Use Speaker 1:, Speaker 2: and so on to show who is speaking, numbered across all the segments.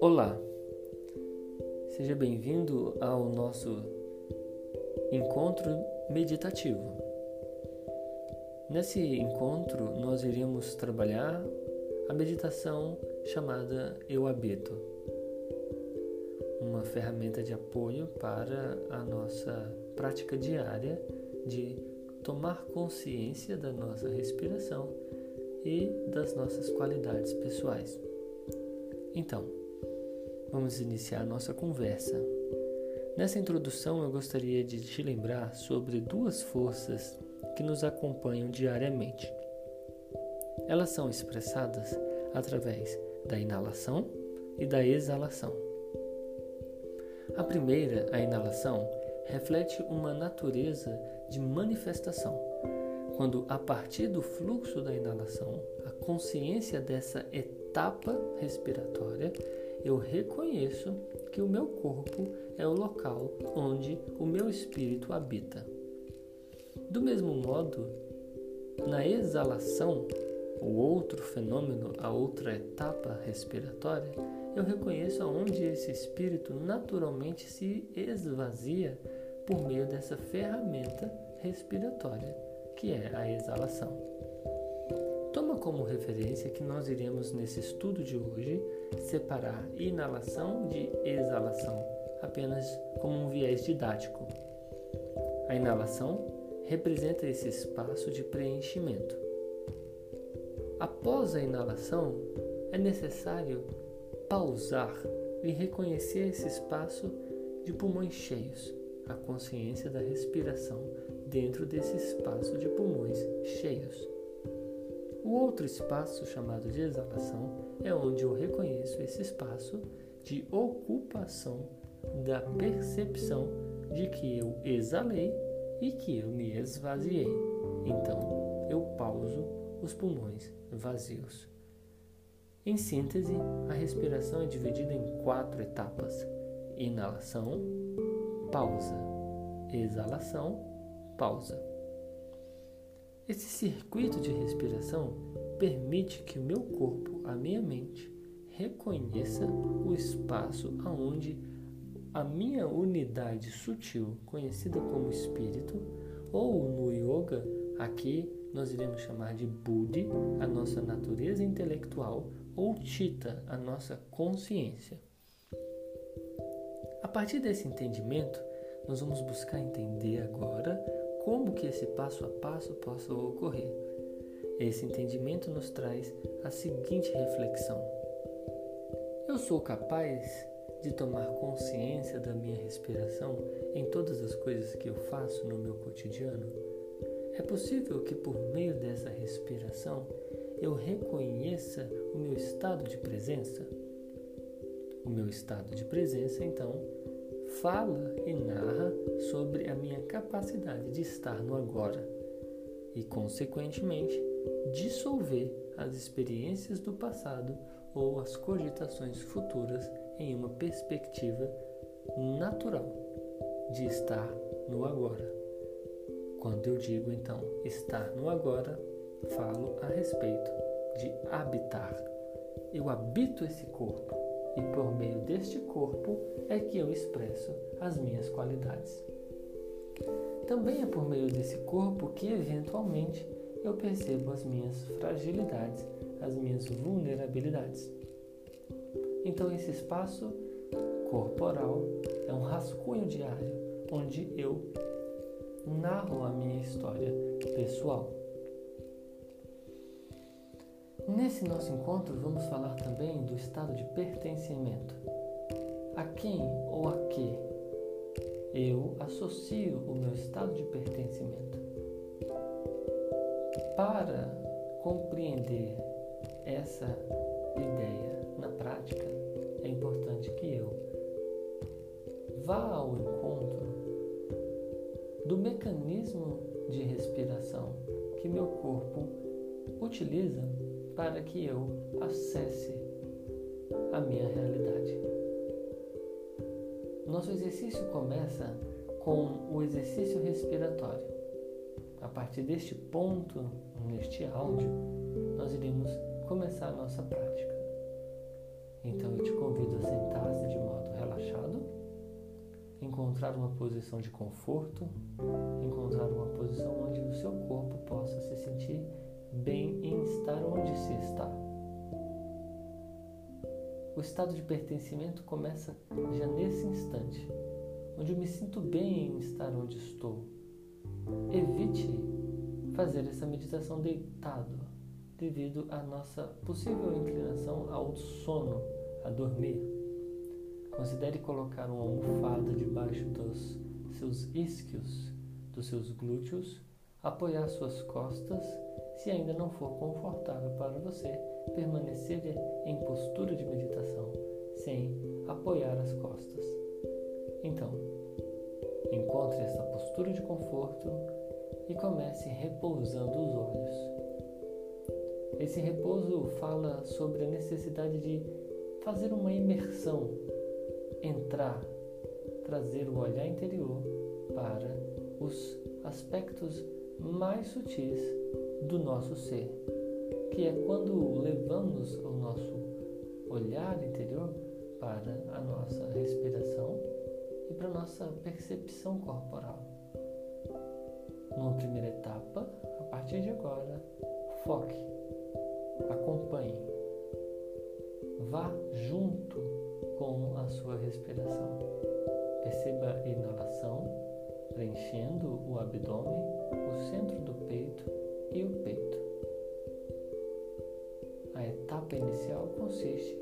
Speaker 1: Olá, seja bem-vindo ao nosso encontro meditativo. Nesse encontro, nós iremos trabalhar a meditação chamada Eu Habito, uma ferramenta de apoio para a nossa prática diária de tomar consciência da nossa respiração e das nossas qualidades pessoais. Então, vamos iniciar nossa conversa. Nessa introdução, eu gostaria de te lembrar sobre duas forças que nos acompanham diariamente. Elas são expressadas através da inalação e da exalação. A primeira, a inalação, reflete uma natureza de manifestação. Quando, a partir do fluxo da inalação, a consciência dessa etapa respiratória, eu reconheço que o meu corpo é o local onde o meu espírito habita. Do mesmo modo, na exalação, o outro fenômeno, a outra etapa respiratória, eu reconheço aonde esse espírito naturalmente se esvazia por meio dessa ferramenta respiratória, que é a exalação. Toma como referência que nós iremos nesse estudo de hoje separar inalação de exalação, apenas como um viés didático. A inalação representa esse espaço de preenchimento. Após a inalação, é necessário pausar e reconhecer esse espaço de pulmões cheios, a consciência da respiração dentro desse espaço de pulmões cheios. O outro espaço, chamado de exalação, é onde eu reconheço esse espaço de ocupação da percepção de que eu exalei e que eu me esvaziei. Então, eu pauso os pulmões vazios. Em síntese, a respiração é dividida em quatro etapas: inalação, pausa, exalação, pausa. Esse circuito de respiração permite que o meu corpo, a minha mente, reconheça o espaço aonde a minha unidade sutil, conhecida como espírito, ou no yoga, aqui nós iremos chamar de Buddhi, a nossa natureza intelectual, ou Chitta, a nossa consciência. A partir desse entendimento, nós vamos buscar entender agora como que esse passo a passo possa ocorrer. Esse entendimento nos traz a seguinte reflexão: Eu sou capaz de tomar consciência da minha respiração em todas as coisas que eu faço no meu cotidiano? É possível que por meio dessa respiração eu reconheça o meu estado de presença? O meu estado de presença, então, fala e narra sobre a minha capacidade de estar no agora e, consequentemente, dissolver as experiências do passado ou as cogitações futuras em uma perspectiva natural de estar no agora. Quando eu digo então estar no agora, falo a respeito de habitar. Eu habito esse corpo e por meio deste corpo é que eu expresso as minhas qualidades. Também é por meio desse corpo que eventualmente eu percebo as minhas fragilidades, as minhas vulnerabilidades. Então, esse espaço corporal é um rascunho diário onde eu narro a minha história pessoal. Nesse nosso encontro, vamos falar também do estado de pertencimento. A quem ou a que eu associo o meu estado de pertencimento? Para compreender essa ideia na prática, é importante que eu vá ao encontro do mecanismo de respiração que meu corpo utiliza para que eu acesse a minha realidade. Nosso exercício começa com o exercício respiratório. A partir deste ponto neste áudio, nós iremos começar a nossa prática. Então eu te convido a sentar-se de modo relaxado, encontrar uma posição de conforto, encontrar uma posição onde o seu corpo possa se sentir bem em estar onde se está. O estado de pertencimento começa já nesse instante, onde eu me sinto bem em estar onde estou. Evite fazer essa meditação deitado, devido à nossa possível inclinação ao sono, a dormir. Considere colocar uma almofada debaixo dos seus isquios, dos seus glúteos, apoiar suas costas, se ainda não for confortável para você permanecer em postura de meditação sem apoiar as costas. Então, encontre essa postura de conforto e comece repousando os olhos. Esse repouso fala sobre a necessidade de fazer uma imersão, entrar, trazer o olhar interior para os aspectos mais sutis do nosso ser, que é quando levamos o nosso olhar interior para a nossa respiração e para a nossa percepção corporal. Numa primeira etapa, a partir de agora, foque, acompanhe, vá junto com a sua respiração. Perceba a inalação, preenchendo o abdômen, inicial consiste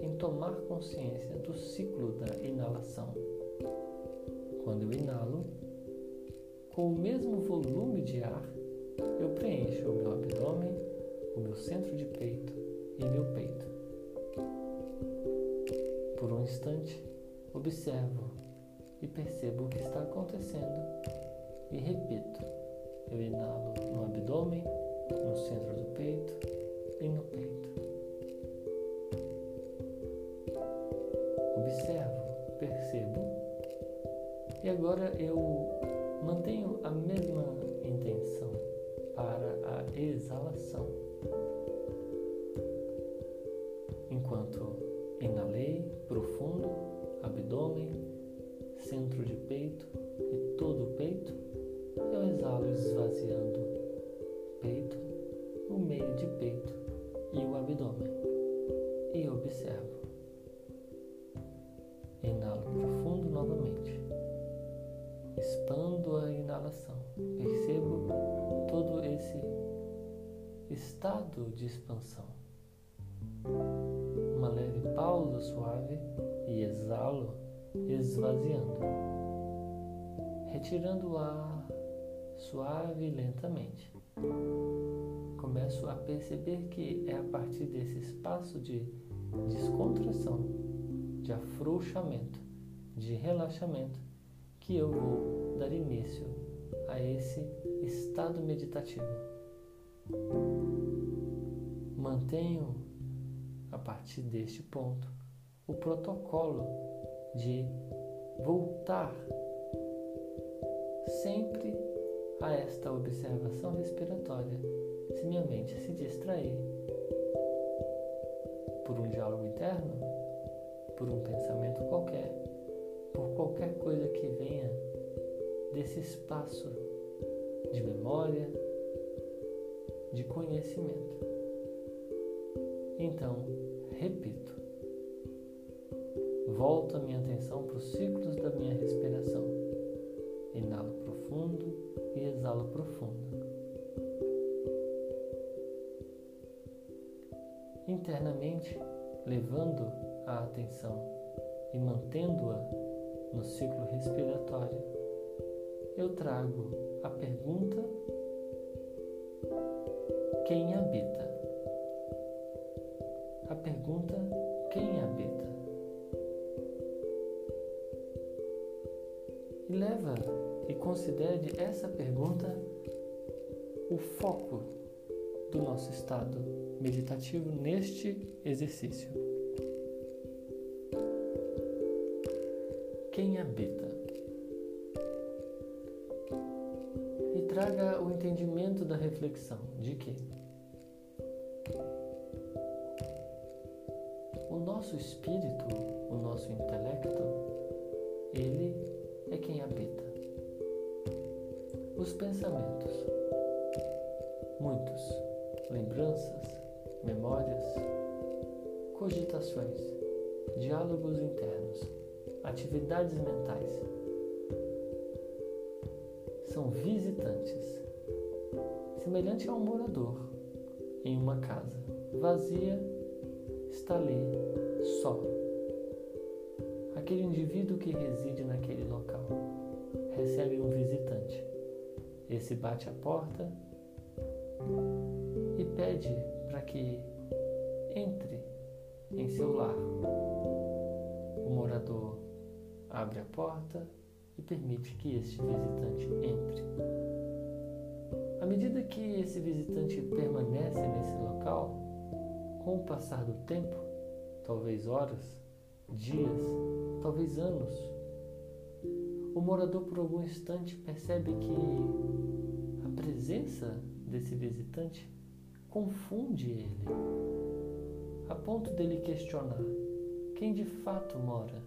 Speaker 1: em tomar consciência do ciclo da inalação. Quando eu inalo, com o mesmo volume de ar, eu preencho o meu abdômen, o meu centro de peito e meu peito. Por um instante, observo e percebo o que está acontecendo e repito. Eu inalo no abdômen, no centro do peito e no peito. Observo, percebo e agora eu Mantenho a mesma intenção para a exalação. Enquanto inalei profundo, abdômen, centro de peito e todo o peito, eu exalo esvaziando peito, o meio de peito expando a inalação. Percebo todo esse estado de expansão. Uma leve pausa suave e exalo, esvaziando, retirando o ar suave e lentamente. Começo a perceber que é a partir desse espaço de descontração, de afrouxamento, de relaxamento, que eu vou dar início a esse estado meditativo. Mantenho, a partir deste ponto, o protocolo de voltar sempre a esta observação respiratória se minha mente se distrair por um diálogo interno, por um pensamento qualquer por qualquer coisa que venha desse espaço de memória, de conhecimento. Então, repito, volto a minha atenção para os ciclos da minha respiração. Inalo profundo e exalo profundo. Internamente, levando a atenção e mantendo-a no ciclo respiratório, eu trago a pergunta: quem habita? A pergunta: quem habita? E leva e considere essa pergunta o foco do nosso estado meditativo neste exercício. quem habita. O entendimento da reflexão de que o nosso espírito, o nosso intelecto, ele é quem habita. Os pensamentos, muitos, lembranças, memórias, cogitações, diálogos internos, atividades mentais, são visitantes, semelhante a um morador em uma casa vazia, está ali só. Aquele indivíduo que reside naquele local recebe um visitante. Esse bate a porta e pede para que entre em seu lar. O morador abre a porta e permite que este visitante entre. À medida que esse visitante permanece nesse local, com o passar do tempo, talvez horas, dias, talvez anos, o morador por algum instante percebe que a presença desse visitante confunde ele, a ponto dele questionar quem de fato mora,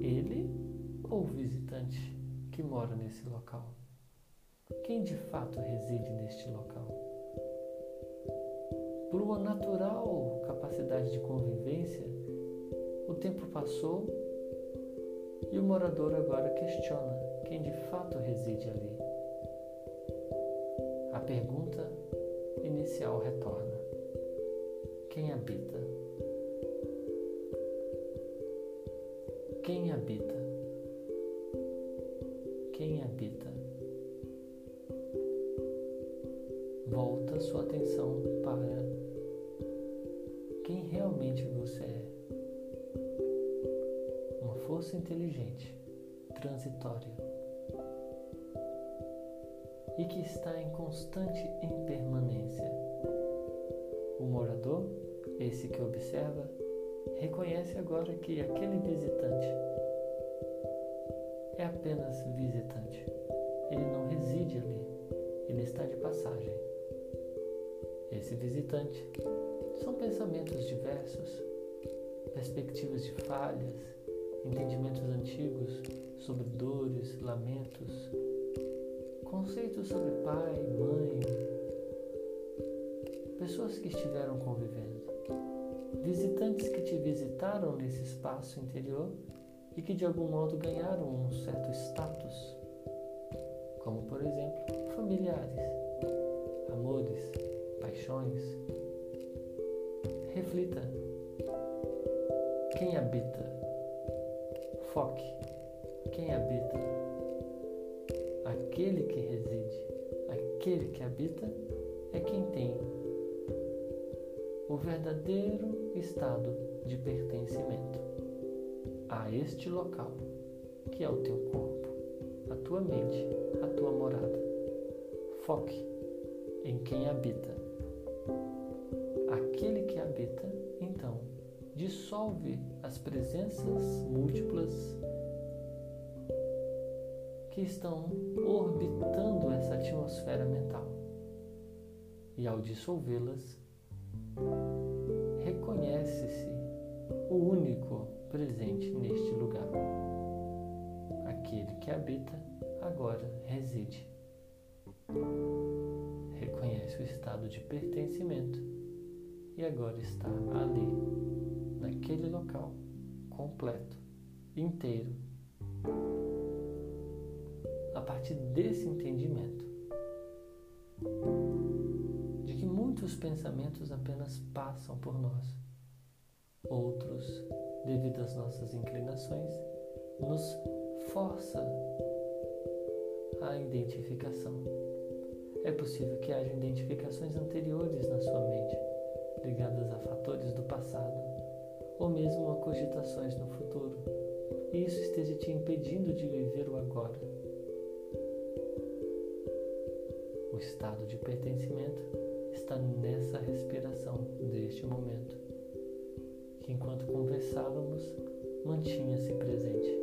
Speaker 1: ele ou visitante que mora nesse local? Quem de fato reside neste local? Por uma natural capacidade de convivência, o tempo passou e o morador agora questiona quem de fato reside ali. A pergunta inicial retorna: quem habita? Quem habita? Volta sua atenção para quem realmente você é. Uma força inteligente, transitória e que está em constante impermanência. O morador, esse que observa, reconhece agora que aquele visitante é apenas visitante. Ele não reside ali, ele está de passagem. Esse visitante. São pensamentos diversos, perspectivas de falhas, entendimentos antigos sobre dores, lamentos, conceitos sobre pai, mãe, pessoas que estiveram convivendo, visitantes que te visitaram nesse espaço interior e que de algum modo ganharam um certo status, como por exemplo familiares, amores, paixões. Reflita quem habita, foque quem habita, aquele que reside, aquele que habita é quem tem o verdadeiro estado de pertencimento a este local, que é o teu corpo, a tua mente, a tua morada. Foque em quem habita. Aquele que habita, então, dissolve as presenças múltiplas que estão orbitando essa atmosfera mental. E ao dissolvê-las, reconhece-se o único presente neste lugar. Aquele que habita agora reside. Reconhece o estado de pertencimento e agora está ali, naquele local, completo, inteiro. A partir desse entendimento de que muitos pensamentos apenas passam por nós, outros devido às nossas inclinações, nos força a identificação. É possível que haja identificações anteriores na sua mente, ligadas a fatores do passado, ou mesmo a cogitações no futuro, e isso esteja te impedindo de viver o agora. O estado de pertencimento está nessa respiração deste momento que enquanto conversávamos mantinha-se presente.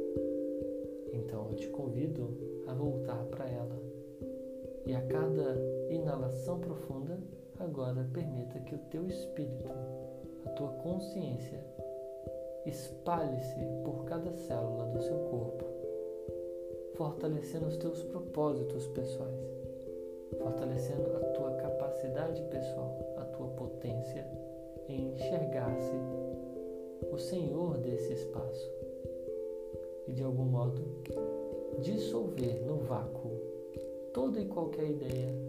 Speaker 1: Então eu te convido a voltar para ela profunda, agora permita que o teu espírito, a tua consciência, espalhe-se por cada célula do seu corpo, fortalecendo os teus propósitos pessoais, fortalecendo a tua capacidade pessoal, a tua potência em enxergar-se o Senhor desse espaço e de algum modo dissolver no vácuo toda e qualquer ideia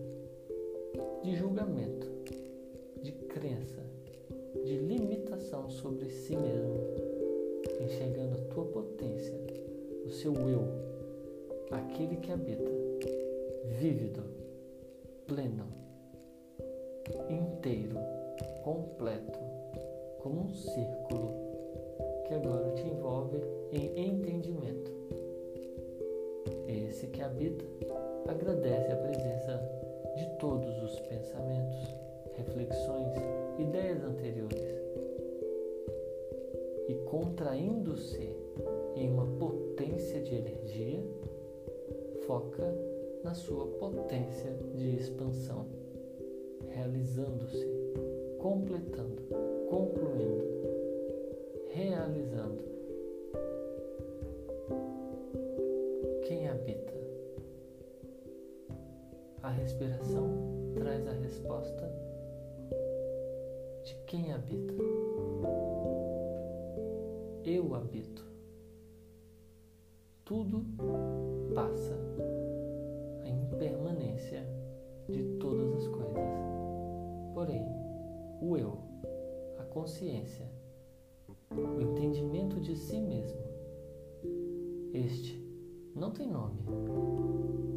Speaker 1: de julgamento, de crença, de limitação sobre si mesmo, enxergando a tua potência, o seu eu, aquele que habita, vívido, pleno, inteiro, completo, como um círculo que agora te envolve em entendimento. Esse que habita agradece a reflexões, ideias anteriores e contraindo-se em uma potência de energia, foca na sua potência de expansão, realizando-se, completando, concluindo, realizando. Quem habita? A respiração traz a resposta quem habita. Eu habito. Tudo passa. A impermanência de todas as coisas. Porém, o eu, a consciência, o entendimento de si mesmo, este não tem nome,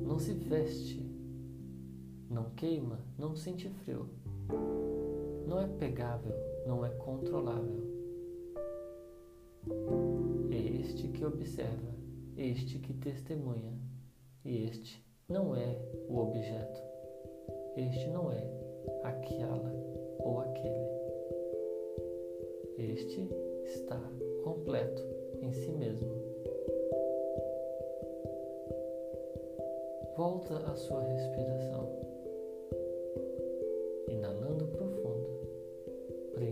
Speaker 1: não se veste não queima, não sente frio. Não é pegável, não é controlável. É este que observa, este que testemunha, e este não é o objeto. Este não é aquela ou aquele. Este está completo em si mesmo. Volta à sua respiração.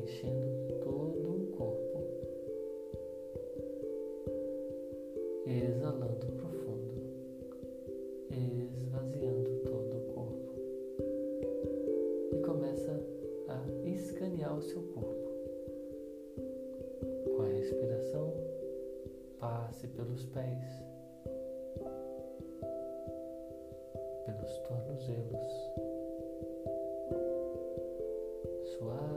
Speaker 1: Preenchendo todo o corpo, exalando profundo, esvaziando todo o corpo e começa a escanear o seu corpo. Com a respiração, passe pelos pés, pelos tornozelos, suave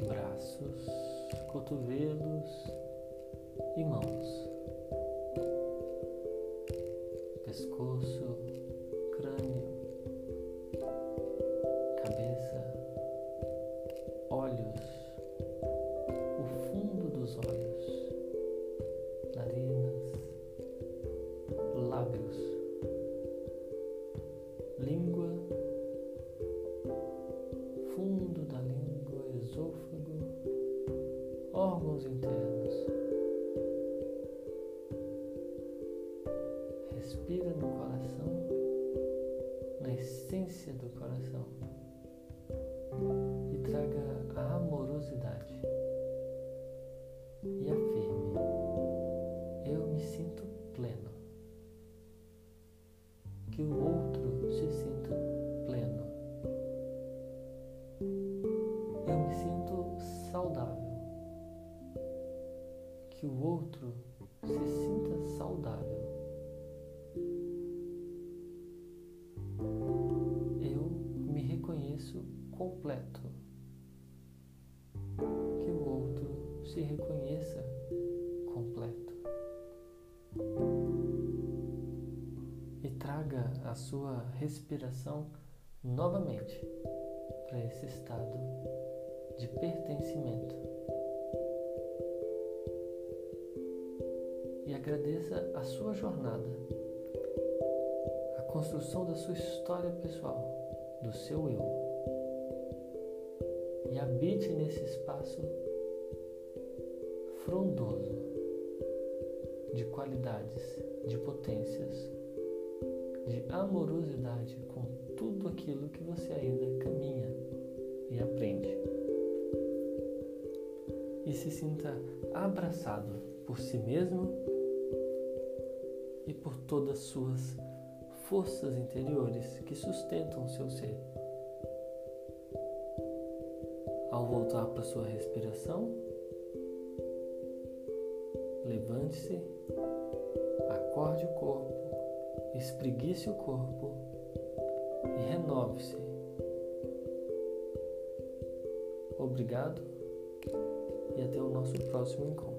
Speaker 1: braços, cotovelos e mãos. pescoço, a sua respiração novamente para esse estado de pertencimento. E agradeça a sua jornada, a construção da sua história pessoal, do seu eu. E habite nesse espaço frondoso de qualidades, de potências, de amorosidade com tudo aquilo que você ainda caminha e aprende. E se sinta abraçado por si mesmo e por todas as suas forças interiores que sustentam o seu ser. Ao voltar para sua respiração, levante-se, acorde o corpo, espreguice o corpo e renove-se. Obrigado e até o nosso próximo encontro.